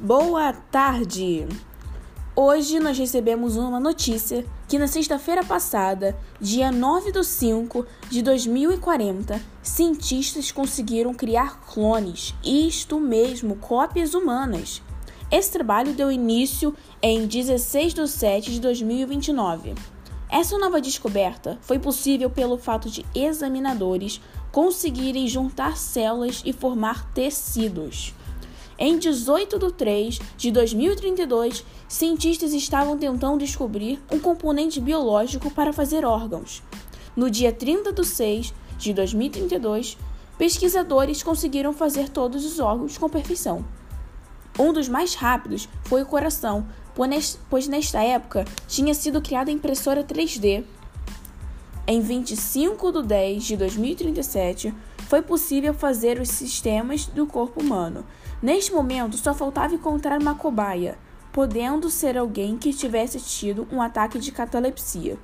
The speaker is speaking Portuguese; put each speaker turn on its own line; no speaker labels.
Boa tarde! Hoje nós recebemos uma notícia que na sexta-feira passada, dia 9 de 5 de 2040, cientistas conseguiram criar clones, isto mesmo, cópias humanas. Esse trabalho deu início em 16 de 7 de 2029. Essa nova descoberta foi possível pelo fato de examinadores conseguirem juntar células e formar tecidos. Em 18 de 3 de 2032, cientistas estavam tentando descobrir um componente biológico para fazer órgãos. No dia 30 de 6 de 2032, pesquisadores conseguiram fazer todos os órgãos com perfeição. Um dos mais rápidos foi o coração, pois nesta época tinha sido criada a impressora 3D. Em 25 de 10 de 2037, foi possível fazer os sistemas do corpo humano. Neste momento, só faltava encontrar uma cobaia, podendo ser alguém que tivesse tido um ataque de catalepsia.